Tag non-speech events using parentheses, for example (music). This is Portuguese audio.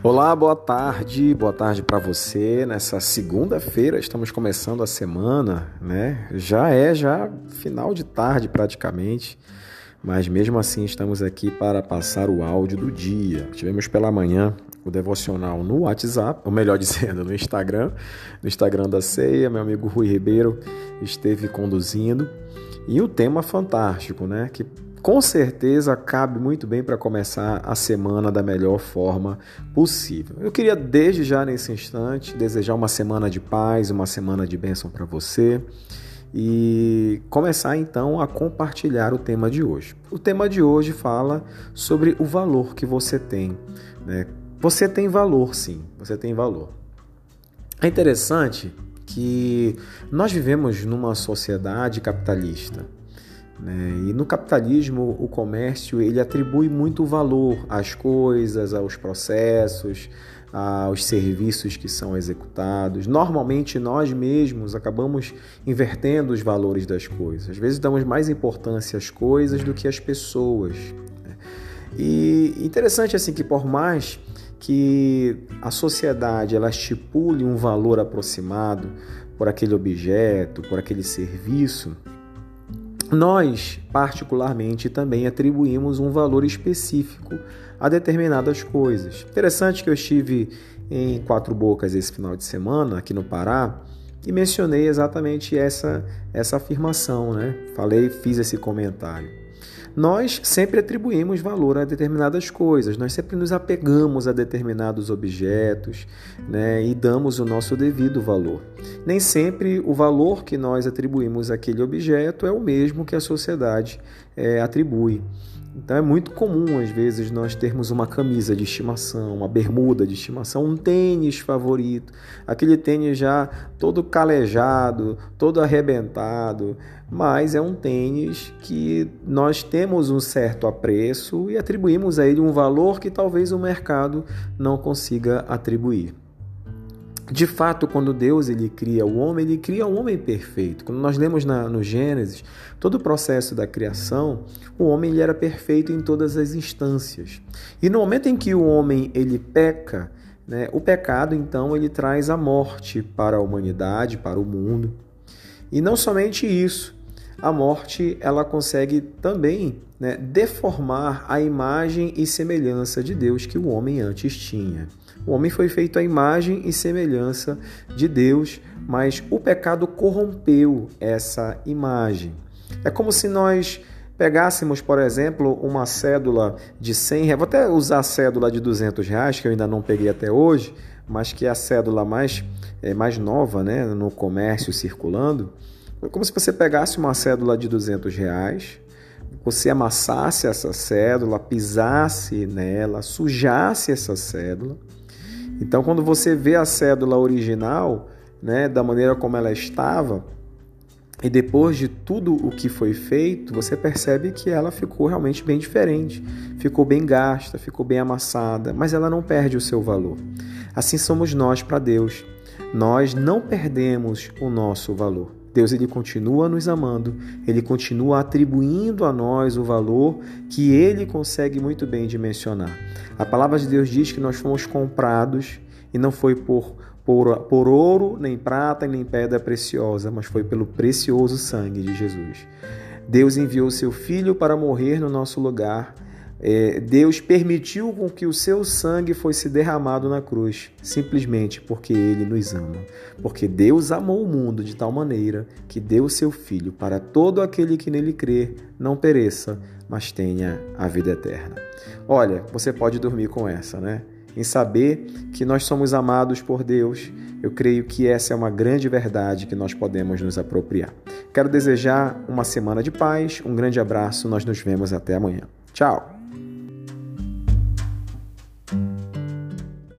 Olá, boa tarde, boa tarde para você. Nessa segunda-feira estamos começando a semana, né? Já é já final de tarde praticamente, mas mesmo assim estamos aqui para passar o áudio do dia. Tivemos pela manhã o devocional no WhatsApp, ou melhor (laughs) dizendo, no Instagram, no Instagram da Ceia, meu amigo Rui Ribeiro esteve conduzindo. E o tema fantástico, né? Que com certeza cabe muito bem para começar a semana da melhor forma possível. Eu queria desde já nesse instante desejar uma semana de paz, uma semana de bênção para você e começar então a compartilhar o tema de hoje. O tema de hoje fala sobre o valor que você tem. Né? Você tem valor, sim, você tem valor. É interessante que nós vivemos numa sociedade capitalista. Né? E no capitalismo, o comércio ele atribui muito valor às coisas, aos processos, aos serviços que são executados. Normalmente, nós mesmos acabamos invertendo os valores das coisas. Às vezes, damos mais importância às coisas do que às pessoas. Né? E interessante assim que por mais que a sociedade ela estipule um valor aproximado por aquele objeto, por aquele serviço, nós, particularmente, também atribuímos um valor específico a determinadas coisas. Interessante que eu estive em Quatro Bocas esse final de semana, aqui no Pará, e mencionei exatamente essa, essa afirmação, né? Falei, fiz esse comentário. Nós sempre atribuímos valor a determinadas coisas, nós sempre nos apegamos a determinados objetos né, e damos o nosso devido valor. Nem sempre o valor que nós atribuímos àquele objeto é o mesmo que a sociedade é, atribui. Então é muito comum, às vezes, nós termos uma camisa de estimação, uma bermuda de estimação, um tênis favorito, aquele tênis já todo calejado, todo arrebentado, mas é um tênis que nós temos um certo apreço e atribuímos a ele um valor que talvez o mercado não consiga atribuir. De fato, quando Deus ele cria o homem, ele cria o homem perfeito. Quando nós lemos na, no Gênesis, todo o processo da criação, o homem ele era perfeito em todas as instâncias. E no momento em que o homem ele peca, né, o pecado então ele traz a morte para a humanidade, para o mundo. E não somente isso, a morte ela consegue também né, deformar a imagem e semelhança de Deus que o homem antes tinha. O homem foi feito à imagem e semelhança de Deus, mas o pecado corrompeu essa imagem. É como se nós pegássemos, por exemplo, uma cédula de 100 reais, vou até usar a cédula de 200 reais, que eu ainda não peguei até hoje, mas que é a cédula mais, é, mais nova né, no comércio circulando. É como se você pegasse uma cédula de 200 reais, você amassasse essa cédula, pisasse nela, sujasse essa cédula. Então, quando você vê a cédula original, né, da maneira como ela estava, e depois de tudo o que foi feito, você percebe que ela ficou realmente bem diferente, ficou bem gasta, ficou bem amassada, mas ela não perde o seu valor. Assim somos nós para Deus. Nós não perdemos o nosso valor. Deus ele continua nos amando, ele continua atribuindo a nós o valor que ele consegue muito bem dimensionar. A palavra de Deus diz que nós fomos comprados e não foi por, por, por ouro, nem prata, nem pedra preciosa, mas foi pelo precioso sangue de Jesus. Deus enviou seu filho para morrer no nosso lugar Deus permitiu com que o seu sangue fosse derramado na cruz, simplesmente porque Ele nos ama. Porque Deus amou o mundo de tal maneira que deu o seu Filho para todo aquele que nele crê não pereça, mas tenha a vida eterna. Olha, você pode dormir com essa, né? Em saber que nós somos amados por Deus, eu creio que essa é uma grande verdade que nós podemos nos apropriar. Quero desejar uma semana de paz, um grande abraço, nós nos vemos até amanhã. Tchau!